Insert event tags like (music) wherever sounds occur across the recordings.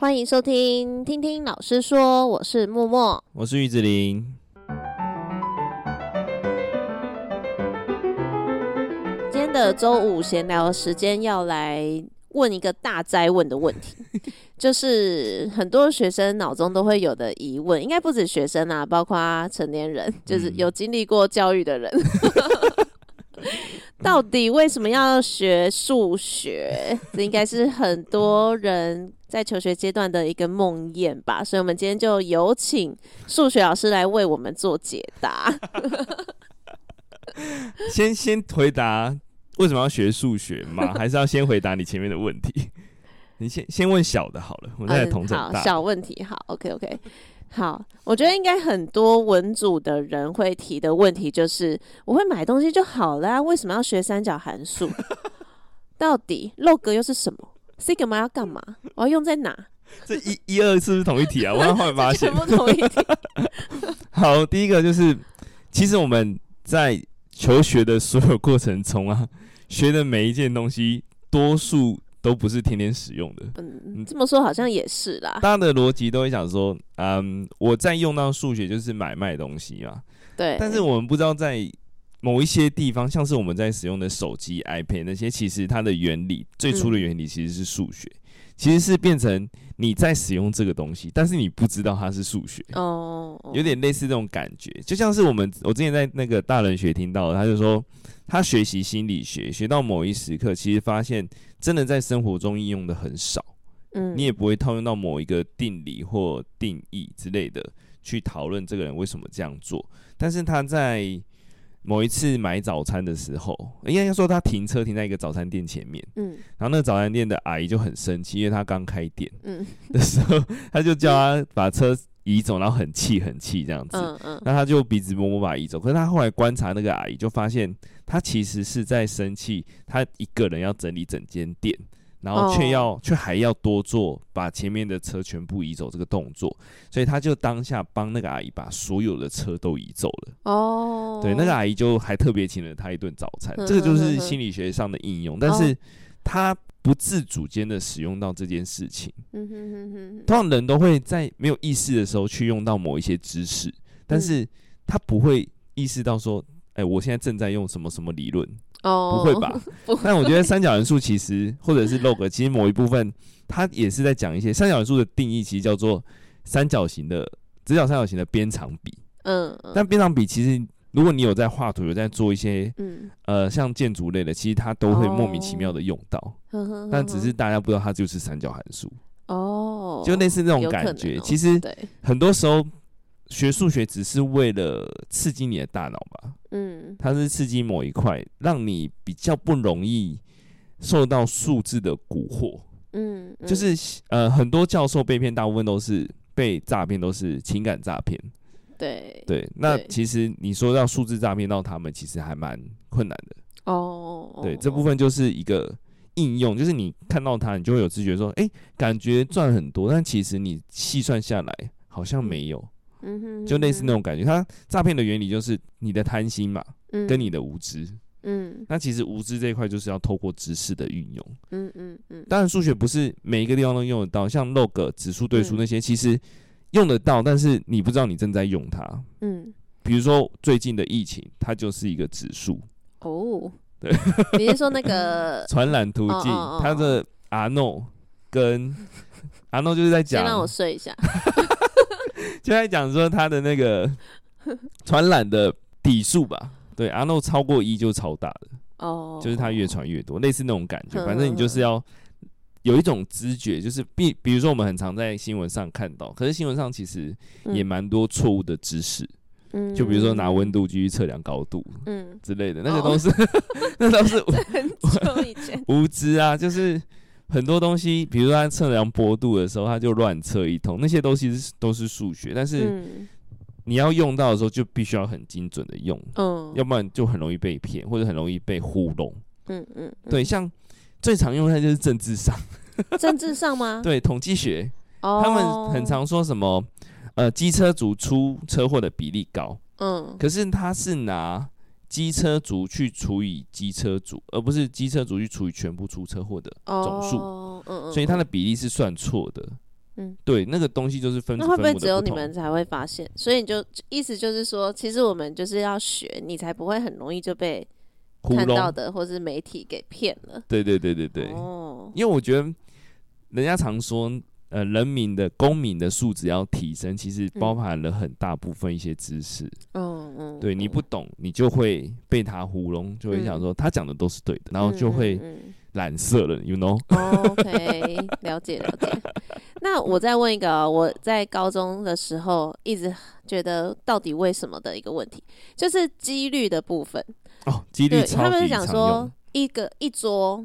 欢迎收听，听听老师说，我是默默，我是玉子琳。今天的周五闲聊时间要来问一个大灾问的问题，(laughs) 就是很多学生脑中都会有的疑问，应该不止学生啊，包括成年人，就是有经历过教育的人。嗯 (laughs) (laughs) 到底为什么要学数学？这应该是很多人在求学阶段的一个梦魇吧。所以，我们今天就有请数学老师来为我们做解答。(laughs) 先先回答为什么要学数学吗？(laughs) 还是要先回答你前面的问题？你先先问小的好了，我再来统整大、嗯。好，小问题，好，OK OK。好，我觉得应该很多文组的人会提的问题就是：我会买东西就好了，为什么要学三角函数？(laughs) 到底 log 又是什么？sigma 要干嘛？我要用在哪？这一、一、二是不是同一题啊？我刚发现，全部同一题。(laughs) 好，第一个就是，其实我们在求学的所有过程中啊，学的每一件东西，多数。都不是天天使用的。嗯，这么说好像也是啦。大家的逻辑都会想说，嗯，我在用到数学就是买卖东西嘛。对。但是我们不知道在某一些地方，像是我们在使用的手机、iPad 那些，其实它的原理最初的原理其实是数学，嗯，其实是变成你在使用这个东西，但是你不知道它是数学。哦。有点类似这种感觉，就像是我们我之前在那个大人学听到的，他就说。他学习心理学，学到某一时刻，其实发现真的在生活中应用的很少。嗯，你也不会套用到某一个定理或定义之类的去讨论这个人为什么这样做。但是他在某一次买早餐的时候，应该说他停车停在一个早餐店前面，嗯，然后那个早餐店的阿姨就很生气，因为他刚开店，嗯，(laughs) 的时候他就叫他把车移走，然后很气很气这样子，嗯嗯，那他就鼻子摸摸把他移走。可是他后来观察那个阿姨，就发现。他其实是在生气，他一个人要整理整间店，然后却要却、oh. 还要多做把前面的车全部移走这个动作，所以他就当下帮那个阿姨把所有的车都移走了。哦、oh.，对，那个阿姨就还特别请了他一顿早餐，这个就是心理学上的应用，但是他不自主间的使用到这件事情。嗯哼哼哼，通常人都会在没有意识的时候去用到某一些知识，但是他不会意识到说。哎、欸，我现在正在用什么什么理论？哦、oh,，不会吧？(laughs) 但我觉得三角函数其实，或者是 log，其实某一部分它也是在讲一些三角函数的定义，其实叫做三角形的直角三角形的边长比。嗯，但边长比其实，如果你有在画图，有在做一些，嗯，呃，像建筑类的，其实它都会莫名其妙的用到。Oh. 但只是大家不知道它就是三角函数。哦、oh,，就类似那种感觉。哦、其实很多时候。学数学只是为了刺激你的大脑吧，嗯，它是刺激某一块，让你比较不容易受到数字的蛊惑，嗯，就是呃，很多教授被骗，大部分都是被诈骗，都是情感诈骗，对对，那其实你说让数字诈骗到他们，其实还蛮困难的。哦，对，这部分就是一个应用，就是你看到它，你就会有直觉说，哎，感觉赚很多，但其实你细算下来好像没有。嗯哼，就类似那种感觉，它诈骗的原理就是你的贪心嘛，嗯，跟你的无知，嗯，那其实无知这一块就是要透过知识的运用，嗯嗯嗯，当然数学不是每一个地方都用得到，像 log 指数对数那些，其实用得到，但是你不知道你正在用它，嗯，比如说最近的疫情，它就是一个指数，哦，对，你是说那个 (laughs) 传染途径，它的 R0 跟 R0 就是在讲，先让我睡一下。(laughs) (laughs) 就在讲说他的那个 (laughs) 传染的底数吧，对，阿诺超过一就超大的，哦，就是他越传越多，类似那种感觉。反正你就是要有一种知觉，就是比比如说我们很常在新闻上看到，可是新闻上其实也蛮多错误的知识，嗯，就比如说拿温度计去测量高度，嗯。之类的，那个都是 (laughs) 那都是 (laughs) 无知啊，就是。很多东西，比如说他测量坡度的时候，他就乱测一通，那些东西都是数学，但是你要用到的时候，就必须要很精准的用，嗯，要不然就很容易被骗，或者很容易被糊弄，嗯嗯，对，像最常用的就是政治上，(laughs) 政治上吗？(laughs) 对，统计学，他们很常说什么，呃，机车族出车祸的比例高，嗯，可是他是拿。机车族去除以机车族，而不是机车族去除以全部出车祸的总数，哦嗯嗯，所以它的比例是算错的。嗯，对，那个东西就是分子。那会不会只有你们才会发现？所以你就意思就是说，其实我们就是要学，你才不会很容易就被看到的或是媒体给骗了。对对对对对。哦。因为我觉得人家常说，呃，人民的公民的素质要提升，其实包含了很大部分一些知识。嗯嗯。对，你不懂，你就会被他糊弄，就会想说他讲的都是对的，然后就会。染色了，you know？Oh, OK，(laughs) 了解了解。那我再问一个、喔，我在高中的时候一直觉得到底为什么的一个问题，就是几率的部分。哦，几率超级常用。他们是讲说一个一桌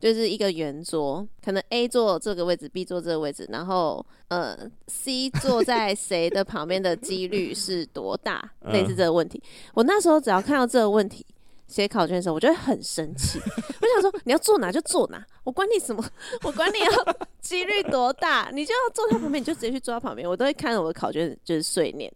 就是一个圆桌，可能 A 坐这个位置，B 坐这个位置，然后呃 C 坐在谁的旁边的几率是多大？(laughs) 类似这个问题。我那时候只要看到这个问题。写考卷的时候，我就会很生气。(laughs) 我想说，你要坐哪就坐哪，我管你什么，我管你要 (laughs) 几率多大，你就要坐他旁边，你就直接去坐他旁边。我都会看着我的考卷，就是碎念。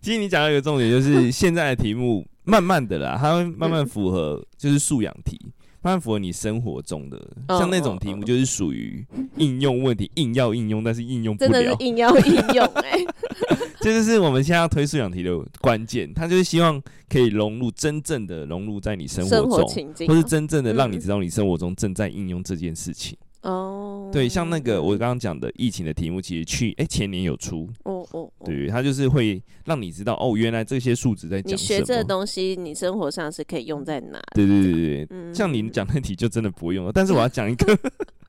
其实你讲到一个重点，就是现在的题目慢慢的啦，它会慢慢符合，就是素养题，慢慢符合你生活中的。像那种题目，就是属于应用问题，(laughs) 硬要应用，但是应用不了，真的是硬要应用哎、欸。(laughs) 这就是我们现在要推素养题的关键，他就是希望可以融入真正的融入在你生活中，或是真正的让你知道你生活中正在应用这件事情。哦、嗯，对，像那个我刚刚讲的疫情的题目，其实去哎、欸、前年有出。哦哦，对，他就是会让你知道哦，原来这些数值在。你学这个东西，你生活上是可以用在哪？对对对对，嗯、像你讲那题就真的不会用了。但是我要讲一个。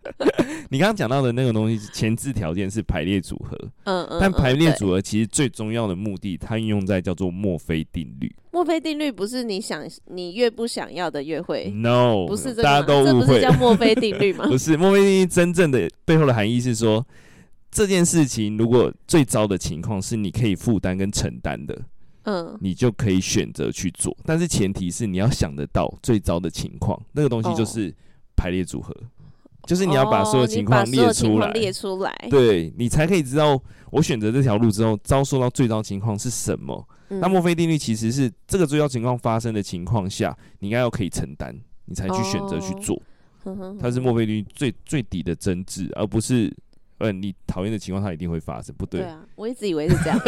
(laughs) 你刚刚讲到的那个东西，前置条件是排列组合。嗯嗯。但排列组合其实最重要的目的，它应用在叫做墨菲定律。墨菲定律不是你想你越不想要的越会。No，不是这个，大家都误会。这不是叫墨菲定律吗？(laughs) 不是，墨菲定律真正的背后的含义是说，这件事情如果最糟的情况是你可以负担跟承担的，嗯，你就可以选择去做。但是前提是你要想得到最糟的情况，那个东西就是排列组合。就是你要把所有情况列出来，列出来，对，你才可以知道我选择这条路之后遭受到最糟情况是什么。嗯、那墨菲定律其实是这个最糟情况发生的情况下，你应该要可以承担，你才去选择去做。哦、它是墨菲定律最最底的真挚，而不是呃你讨厌的情况它一定会发生，不对。对啊，我一直以为是这样。(laughs)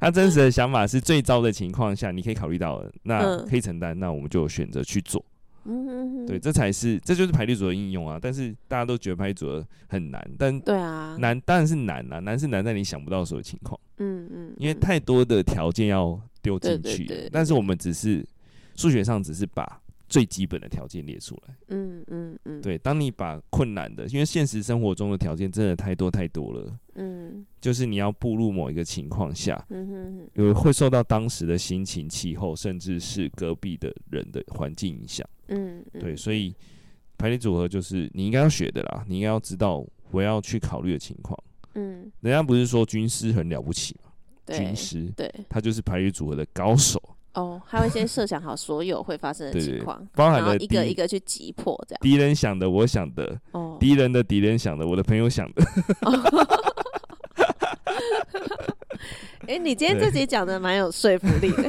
他真实的想法是最糟的情况下，你可以考虑到的，那可以承担，那我们就选择去做。嗯哼哼，对，这才是，这就是排列组合应用啊！但是大家都觉得排列组合很难，但对啊，难当然是难啊，难是难在你想不到所有情况，嗯嗯，因为太多的条件要丢进去，对对对对，但是我们只是数学上只是把最基本的条件列出来，嗯嗯嗯，对，当你把困难的，因为现实生活中的条件真的太多太多了，嗯，就是你要步入某一个情况下，嗯哼哼，有会受到当时的心情、气候，甚至是隔壁的人的环境影响，嗯，对，所以排列组合就是你应该要学的啦，你应该要知道我要去考虑的情况，嗯，人家不是说军师很了不起吗？对军师，对，他就是排列组合的高手。哦，他会先设想好所有会发生的情况，包含了一个一个去击破这样。敌人想的，我想的；哦，敌人的敌人想的，我的朋友想的。哎、欸，你今天这集讲的蛮有说服力的，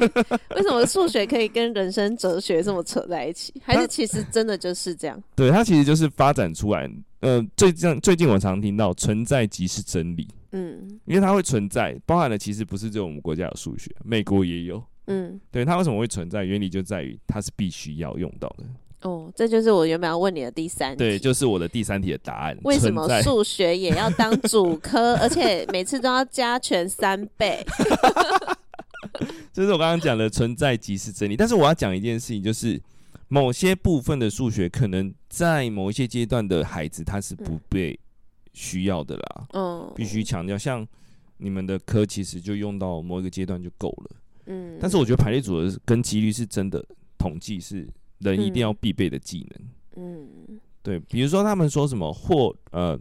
为什么数学可以跟人生哲学这么扯在一起？还是其实真的就是这样？对，它其实就是发展出来。呃，最近最近我常听到“存在即是真理”，嗯，因为它会存在，包含了其实不是只有我们国家有数学，美国也有。嗯，对，它为什么会存在？原理就在于它是必须要用到的。哦，这就是我原本要问你的第三题。对，就是我的第三题的答案。为什么数学也要当主科，(laughs) 而且每次都要加权三倍？(laughs) 这是我刚刚讲的存在即是真理。但是我要讲一件事情，就是某些部分的数学，可能在某一些阶段的孩子，他是不被需要的啦。嗯，必须强调，像你们的科，其实就用到某一个阶段就够了。嗯，但是我觉得排列组合跟几率是真的统计是人一定要必备的技能。嗯，对，比如说他们说什么获呃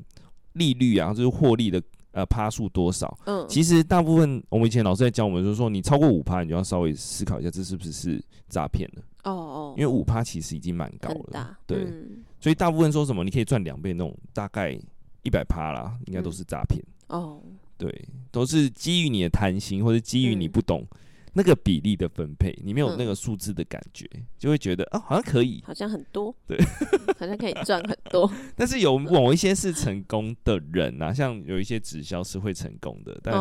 利率啊，就是获利的呃趴数多少？嗯，其实大部分我们以前老师在教我们，就是说你超过五趴，你就要稍微思考一下，这是不是是诈骗了？哦哦，因为五趴其实已经蛮高了，对，所以大部分说什么你可以赚两倍那种，大概一百趴啦，应该都是诈骗。哦，对，都是基于你的贪心，或者基于你不懂。那个比例的分配，你没有那个数字的感觉，嗯、就会觉得啊，好像可以，好像很多，对，(laughs) 好像可以赚很多。(laughs) 但是有某一些是成功的人啊，像有一些直销是会成功的，但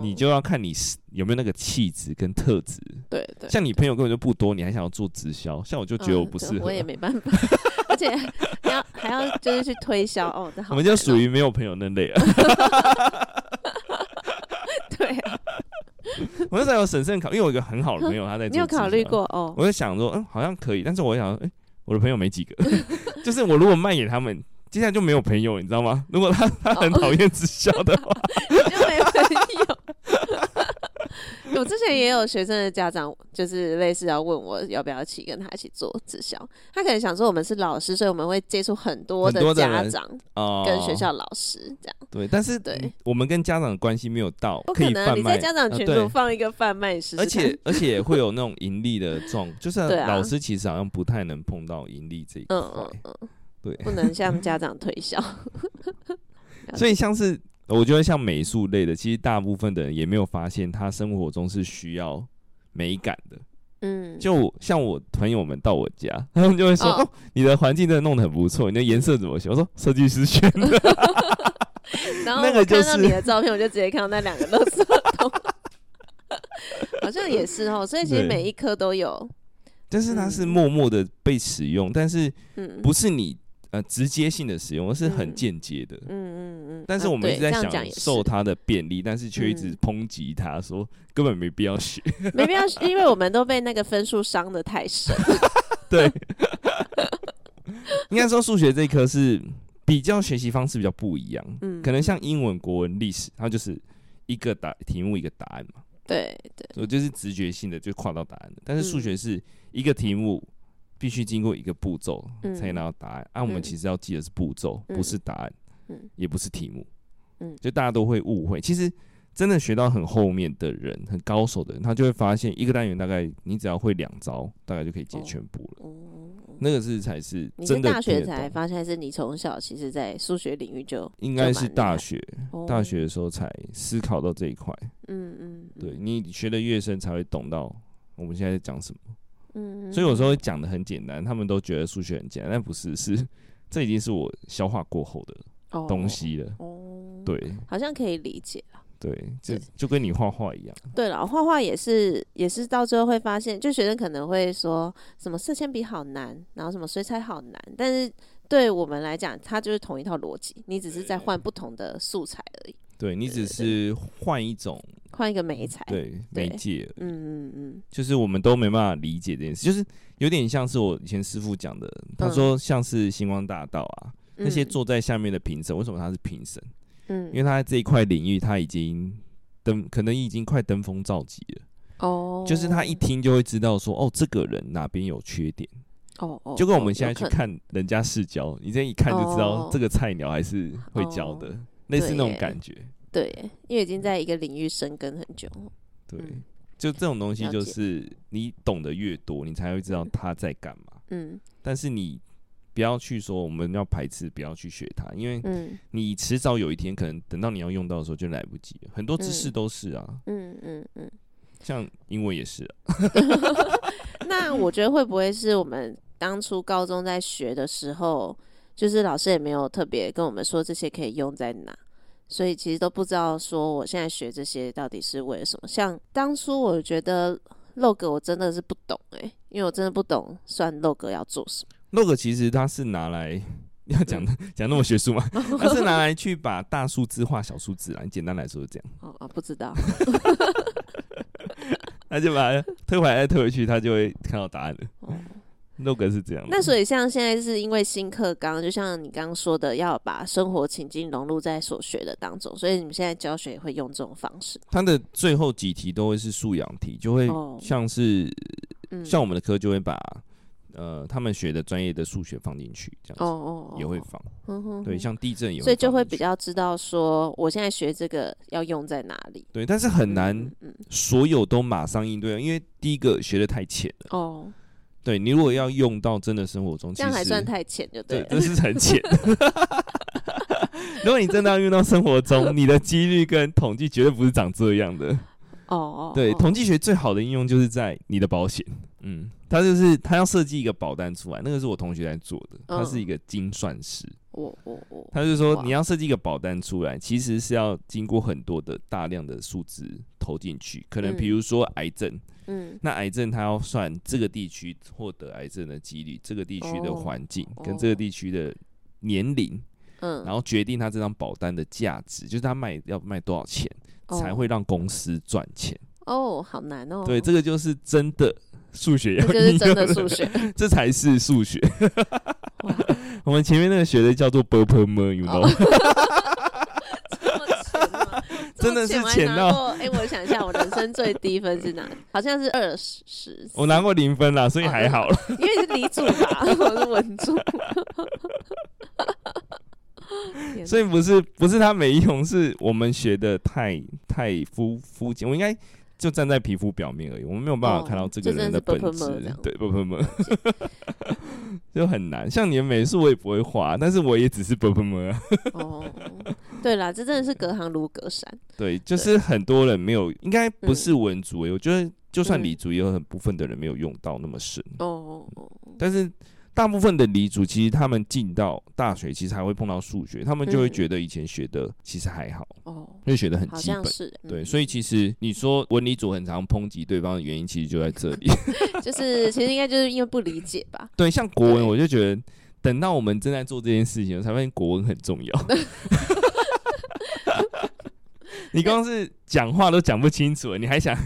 你就要看你是有没有那个气质跟特质。对对，像你朋友根本就不多，你还想要做直销，像我就觉得我不适合、啊嗯，我也没办法，(laughs) 而且还要还要就是去推销哦，我们就属于没有朋友那类啊。对啊。(laughs) 我那时候有审慎考，因为我有一个很好的朋友，他在做。(laughs) 你有考虑过哦？我在想说，嗯，好像可以，但是我想，哎、欸，我的朋友没几个，(laughs) 就是我如果卖给他们，接下来就没有朋友，你知道吗？如果他他很讨厌直销的话，你就没朋友。(laughs) 我之前也有学生的家长，就是类似要问我要不要一起跟他一起做直销。他可能想说我们是老师，所以我们会接触很多的家长跟学校老师这样。对，但是对我们跟家长的关系没有到可以贩卖。不可能，你在家长群组放一个贩卖师，而且而且会有那种盈利的状，就是老师其实好像不太能碰到盈利这一块。嗯嗯嗯，对，不能向家长推销。(laughs) 所以像是。我觉得像美术类的，其实大部分的人也没有发现，他生活中是需要美感的。嗯，就像我朋友们到我家，他们就会说：“哦，哦，你的环境真的弄得很不错，你的颜色怎么选？”我说：“设计师选的。(laughs) (laughs) ”然后我看到你的照片，我就直接看到那两个垃圾桶，好像也是哦。所以其实每一颗都有，但是它是默默的被使用，但是不是你。呃，直接性的使用，而是很间接的。嗯嗯嗯。但是我们一直在享受它的便利，但是却一直抨击它，说根本没必要学。(laughs) 没必要，因为我们都被那个分数伤的太深。(laughs) 对。(laughs) 应该说数学这一科是比较学习方式比较不一样。嗯。可能像英文、国文、历史，它就是一个答题目一个答案嘛。对对。我就是直觉性的就跨到答案的，但是数学是一个题目。必须经过一个步骤才能拿到答案。按、我们其实要记的是步骤，嗯、不是答案，嗯、也不是题目。嗯，就大家都会误会。其实真的学到很后面的人，很高手的人，他就会发现一个单元大概你只要会两招，大概就可以解全部了。哦哦、那个是才是真的。大学才发现，还是你从小其实，在数学领域就应该是大学，大学的时候才思考到这一块。嗯嗯，对，你学的越深，才会懂到我们现在在讲什么。嗯，所以有时候讲的很简单，他们都觉得数学很简单，但不是，是这已经是我消化过后的东西了。哦，哦对，好像可以理解了。对，就就跟你画画一样。对了，画画也是，也是到最后会发现，就学生可能会说什么色铅笔好难，然后什么水彩好难，但是对我们来讲，它就是同一套逻辑，你只是在换不同的素材而已。对，你只是换一种，换一个媒材，对，媒介，嗯嗯嗯，就是我们都没办法理解这件事，就是有点像是我以前师傅讲的，他说像是星光大道啊，那些坐在下面的评审，为什么他是评审？嗯，因为他在这一块领域他已经登，可能已经快登峰造极了。哦，就是他一听就会知道说，哦，这个人哪边有缺点。哦哦，就跟我们现在去看人家试教，你这一看就知道这个菜鸟还是会教的。类似那种感觉，对，因为已经在一个领域深耕很久。对，就这种东西，就是你懂得越多，你才会知道他在干嘛。嗯，但是你不要去说我们要排斥，不要去学它，因为你迟早有一天，可能等到你要用到的时候就来不及了。很多知识都是啊，嗯嗯嗯，像英文也是啊。(laughs) 那我觉得会不会是我们当初高中在学的时候？就是老师也没有特别跟我们说这些可以用在哪，所以其实都不知道说我现在学这些到底是为了什么。像当初我觉得 log 我真的是不懂诶、欸，因为我真的不懂算 log 要做什么。log 其实它是拿来要讲的 (laughs) 讲那么学术吗？(laughs) 它是拿来去把大数字化小数字啦。你简单来说是这样。哦哦，不知道。(laughs) 那就把它推回来再推回去，他就会看到答案了。哦 log 是这样，那所以像现在是因为新课纲，就像你刚刚说的，要把生活情境融入在所学的当中，所以你们现在教学也会用这种方式。它的最后几题都会是素养题，就会像是、哦、像我们的课就会把、嗯、呃他们学的专业的数学放进去，这样子哦哦也会放。对，像地震也会，所以就会比较知道说我现在学这个要用在哪里。对，但是很难所有都马上应对，因为第一个学的太浅了哦。对，你如果要用到真的生活中，这样还算太浅就对了。这是很浅。(laughs) 如果你真的要用到生活中，你的几率跟统计绝对不是长这样的。哦哦，对，统计学最好的应用就是在你的保险。嗯，他就是他要设计一个保单出来，那个是我同学在做的，他是一个精算师。我我我，他就说你要设计一个保单出来，其实是要经过很多的大量的数字投进去，可能比如说癌症。嗯，那癌症他要算这个地区获得癌症的几率，这个地区的环境跟这个地区的年龄，嗯，然后决定他这张保单的价值，就是他卖要卖多少钱才会让公司赚钱。哦，好难哦。对，这个就是真的数学，(laughs) 要是真的数学，(laughs) 这才是数学。(laughs) 我们前面那个学的叫做伯伯们，你知道。真的是浅到哎，我想一下，我人生最低分是哪？(laughs) 好像是二十。我拿过零分啦，所以还好了。因为是理主吧，(laughs) 我是文组。所以不是不是他没用，是我们学的太太肤肤浅。我应该就站在皮肤表面而已，我们没有办法看到这个人的本质。对，不不不，(laughs) 就很难。像你的美术我也不会画，但是我也只是不不不。哦。对啦，这真的是隔行如隔山。(laughs) 对，就是很多人没有，应该不是文组、欸。我觉得就算理族，也有很部分的人没有用到那么深。哦、嗯，但是大部分的理组，其实他们进到大学，其实还会碰到数学，他们就会觉得以前学的其实还好。哦、嗯，因为学的很基本。是对，所以其实你说文理组很常抨击对方的原因，其实就在这里。(laughs) 就是其实应该就是因为不理解吧。(laughs) 对，像国文，我就觉得等到我们正在做这件事情，我才发现国文很重要。(laughs) 你刚刚是讲话都讲不清楚了，你还想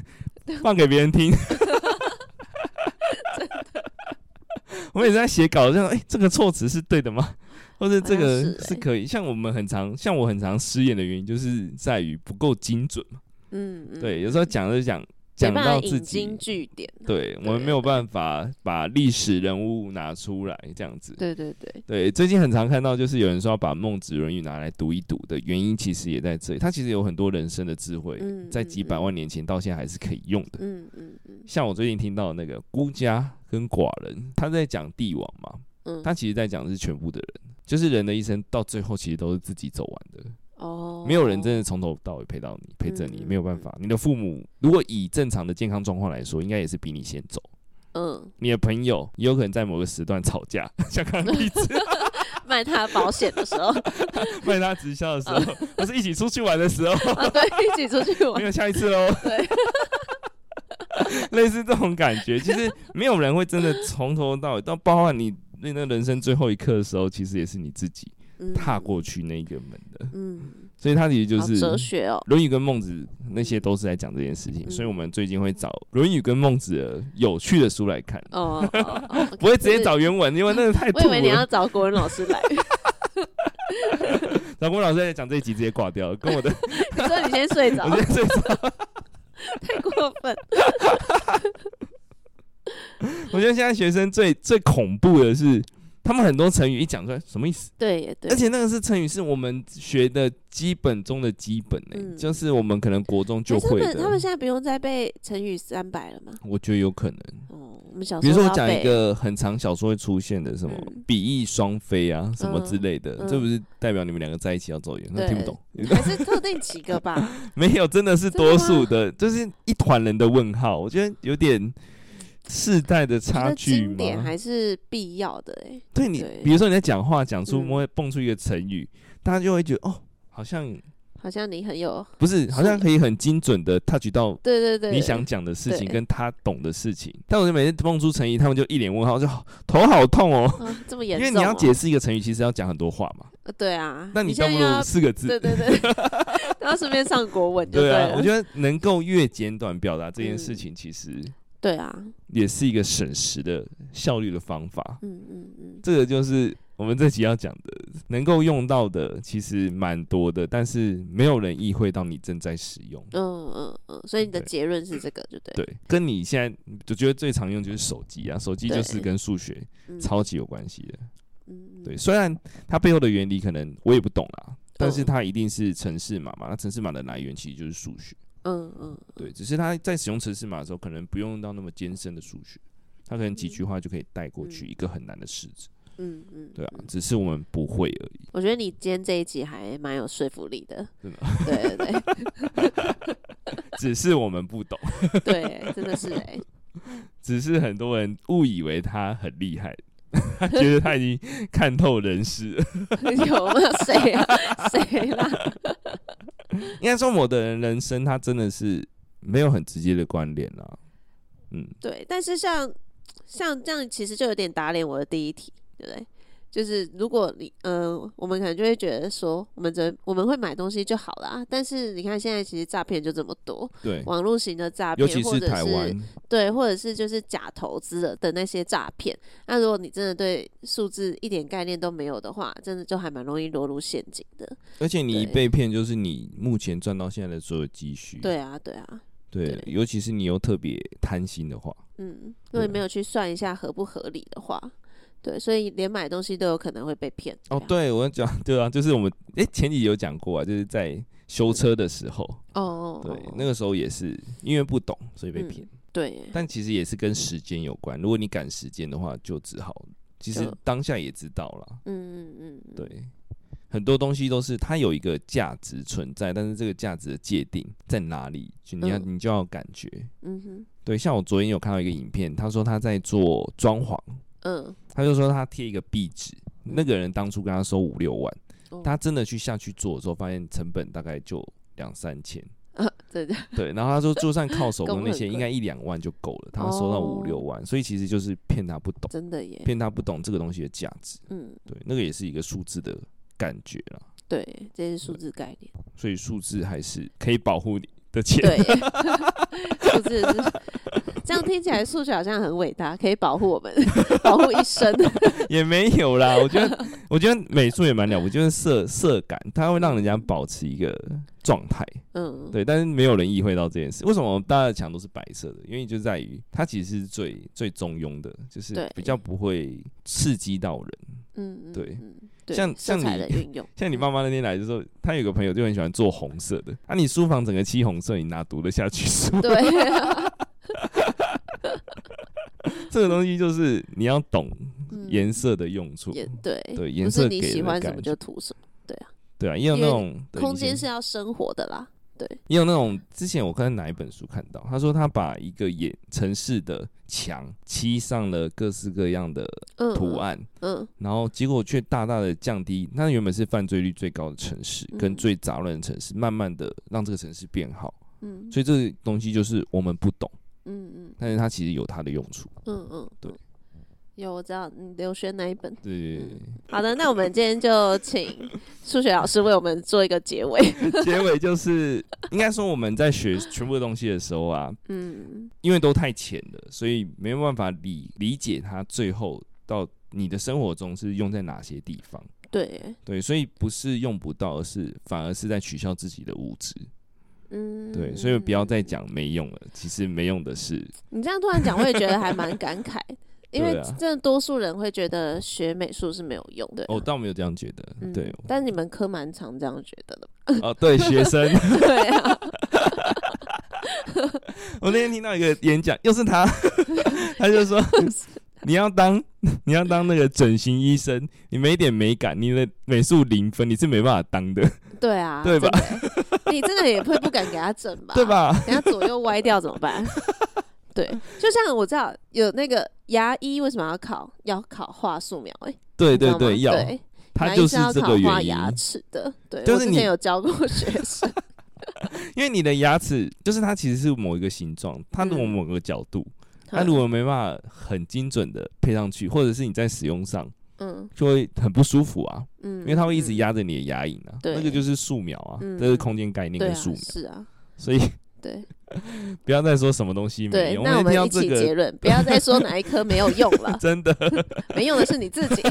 放给别人听？我每次在写稿，这样：“哎，这个措辞是对的吗？(laughs) 或者这个是可以？”像我们很常，像我很常失言的原因，就是在于不够精准嘛。嗯，对，有时候讲就讲。讲到自己，对，我们没有办法把历史人物拿出来这样子。对对对，对，最近很常看到，就是有人说要把孟子、论语拿来读一读的原因，其实也在这里。他其实有很多人生的智慧，在几百万年前到现在还是可以用的。嗯嗯嗯。像我最近听到那个孤家跟寡人，他在讲帝王嘛，嗯，他其实在讲的是全部的人，就是人的一生到最后其实都是自己走完的。哦，没有人真的从头到尾陪到你，陪着你，没有办法。你的父母如果以正常的健康状况来说，应该也是比你先走。嗯，你的朋友也有可能在某个时段吵架，像刚刚例子，(laughs) 卖他保险的时候，(laughs) 卖他直销的时候，或是一起出去玩的时候，对，一起出去玩，没有下一次喽。对，(laughs) (laughs) 类似这种感觉，其实没有人会真的从头到尾，到包括你那那人生最后一刻的时候，其实也是你自己。踏过去那一个门的，嗯，所以他其实就是哲学哦，《论语》跟《孟子》那些都是在讲这件事情，嗯、所以我们最近会找《论语》跟《孟子》的有趣的书来看，哦，(laughs) 不会直接找原文，因为那个太……我以为你要找国文老师来，(laughs) 找国文老师在讲这一集直接挂掉了，跟我的，你说你先睡着，我先睡着，(laughs) 太过分。(laughs) 我觉得现在学生最最恐怖的是。他们很多成语一讲出来，什么意思？对，对，而且那个是成语，是我们学的基本中的基本呢、欸，嗯、就是我们可能国中就会的。他们现在不用再背成语三百了吗？我觉得有可能。哦，我们小时候比如说我讲一个很长小说会出现的什么“比翼双飞”啊，什么之类的，嗯嗯、这不是代表你们两个在一起要走远？那对听不懂，(laughs) 还是特定几个吧？(laughs) 没有，真的是多数的，就是一团人的问号。我觉得有点。世代的差距吗？点还是必要的哎、欸。对你，比如说你在讲话讲出，会蹦出一个成语，嗯、大家就会觉得哦，好像好像你很有，不是，(laughs) 好像可以很精准的 touch 到对对对你想讲的事情跟他懂的事情。但我就每次蹦出成语，他们就一脸问号，就 (laughs) 头好痛哦，啊、(laughs) 这么严重、哦？因为你要解释一个成语，其实要讲很多话嘛。对啊，那你倒不如四个字，对对对，然后顺便上国文就对，对啊。我觉得能够越简短表达这件事情，其实。嗯对啊，也是一个省时的效率的方法。嗯嗯嗯，这个就是我们这集要讲的，能够用到的其实蛮多的，但是没有人意会到你正在使用。嗯嗯嗯，所以你的结论是这个，就对。对，跟你现在就觉得最常用就是手机啊，手机就是跟数学超级有关系的。嗯，对，虽然它背后的原理可能我也不懂啊，但是它一定是城市码嘛，那城市码的来源其实就是数学。嗯嗯，对，只是他在使用程式码的时候，可能不用到那么艰深的数学，他可能几句话就可以带过去一个很难的式子。嗯嗯，对啊，只是我们不会而已。我觉得你今天这一集还蛮有说服力的，真的。对对对，(laughs) 只是我们不懂。(laughs) 对，真的是哎、欸。只是很多人误以为他很厉害，他觉得他已经看透人世了。(laughs) 有吗？谁啊？谁啦？(laughs) 应该说，我的人人生他真的是没有很直接的关联啊。嗯，对。但是像像这样，其实就有点打脸我的第一题，对不对？就是如果你呃，我们可能就会觉得说，我们这我们会买东西就好啦。但是你看现在其实诈骗就这么多，对，网络型的诈骗，尤其是台湾，对，或者是就是假投资的的那些诈骗。那如果你真的对数字一点概念都没有的话，真的就还蛮容易落入陷阱的。而且你一被骗，就是你目前赚到现在的所有积蓄。对啊，对啊，对，对尤其是你又特别贪心的话，嗯，如果你没有去算一下合不合理的话。对，所以连买东西都有可能会被骗。哦，对，我讲对啊，就是我们哎前几集有讲过啊，就是在修车的时候，哦，对，那个时候也是因为不懂，所以被骗。嗯、对，但其实也是跟时间有关。如果你赶时间的话，就只好其实当下也知道了。嗯嗯嗯，对，很多东西都是它有一个价值存在，但是这个价值的界定在哪里，就你要、嗯、你就要感觉。嗯哼，对，像我昨天有看到一个影片，他说他在做装潢。嗯，他就说他贴一个壁纸，那个人当初跟他收五六万，哦，他真的去下去做的时候，发现成本大概就两三千。(laughs) 啊，对对，然后他说就算靠手工那些，(laughs) 应该一两万就够了，他收到五六万，所以其实就是骗他不懂，真的耶，骗他不懂这个东西的价值。嗯，对，那个也是一个数字的感觉啦。对，这是数字概念，所以数字还是可以保护你的钱。对，(laughs) 数字是。听起来数学好像很伟大，可以保护我们，(laughs) 保护一生。(laughs) 也没有啦，我觉得，(laughs) 我觉得美术也蛮了不起，就是色色感，它会让人家保持一个状态。嗯，对。但是没有人意会到这件事。为什么大家的墙都是白色的？因为就在于它其实是最最中庸的，就是比较不会刺激到人。嗯，对。像像你像你妈妈那天来的时候，她有个朋友就很喜欢做红色的。啊，你书房整个漆红色，你哪读得下去书？对。(laughs) 这个东西就是你要懂颜色的用处，嗯、对对，颜色你喜欢什么就涂什么，对啊，对啊，也有那种空间是要生活的啦，对，也有那种之前我看哪一本书看到，他说他把一个眼城市的墙漆上了各式各样的图案，嗯，嗯。然后结果却大大的降低，那原本是犯罪率最高的城市跟最杂乱的城市，慢慢的让这个城市变好，嗯，所以这个东西就是我们不懂。嗯嗯，但是它其实有它的用处。嗯嗯，对，有我知道，你刘轩那一本。对，对，对，好的，那我们今天就请数学老师为我们做一个结尾。(laughs) 结尾就是应该说我们在学全部的东西的时候啊，嗯，因为都太浅了，所以没有办法理理解它最后到你的生活中是用在哪些地方。对对，所以不是用不到，而是反而是在取消自己的无知。嗯，对，所以不要再讲没用了。其实没用的事，你这样突然讲，我也觉得还蛮感慨，因为真的多数人会觉得学美术是没有用的。哦，倒没有这样觉得，嗯、对。但是你们科蛮常这样觉得的。哦，对，学生。(laughs) 对啊。(laughs) 我那天听到一个演讲，又是他，(laughs) 他就说。你要当你要当那个整形医生，你没一点美感，你的美术零分，你是没办法当的。对啊，对吧？你真的也会不敢给他整吧？对吧？等下左右歪掉怎么办？(laughs) 对，就像我知道有那个牙医为什么要考要考画素描？哎，对对对，要，他就是要考画牙齿的。对，就是你之前有教过学生，(laughs) 因为你的牙齿就是它其实是某一个形状，它某某个角度。它如果没办法很精准的配上去，或者是你在使用上，嗯，就会很不舒服啊，嗯，因为它会一直压着你的牙龈啊，对，那个就是素描啊，这是空间概念跟素描，是啊，所以对，(laughs) 不要再说什么东西没用，那我们一起结论，不要再说哪一颗没有用了，(laughs) 真的，(laughs) 没用的是你自己，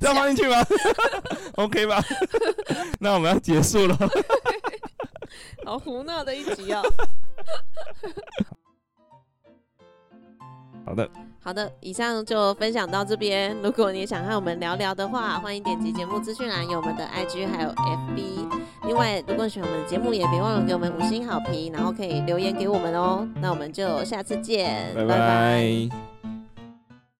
要放进去吗？OK 吧，那我们要结束了，好胡闹的一集哦。好的，好的，以上就分享到这边。如果你想和我们聊聊的话，欢迎点击节目资讯栏有我们的 IG 还有 FB。另外，如果喜欢我们的节目，也别忘了给我们五星好评，然后可以留言给我们哦。那我们就下次见，拜拜。拜拜。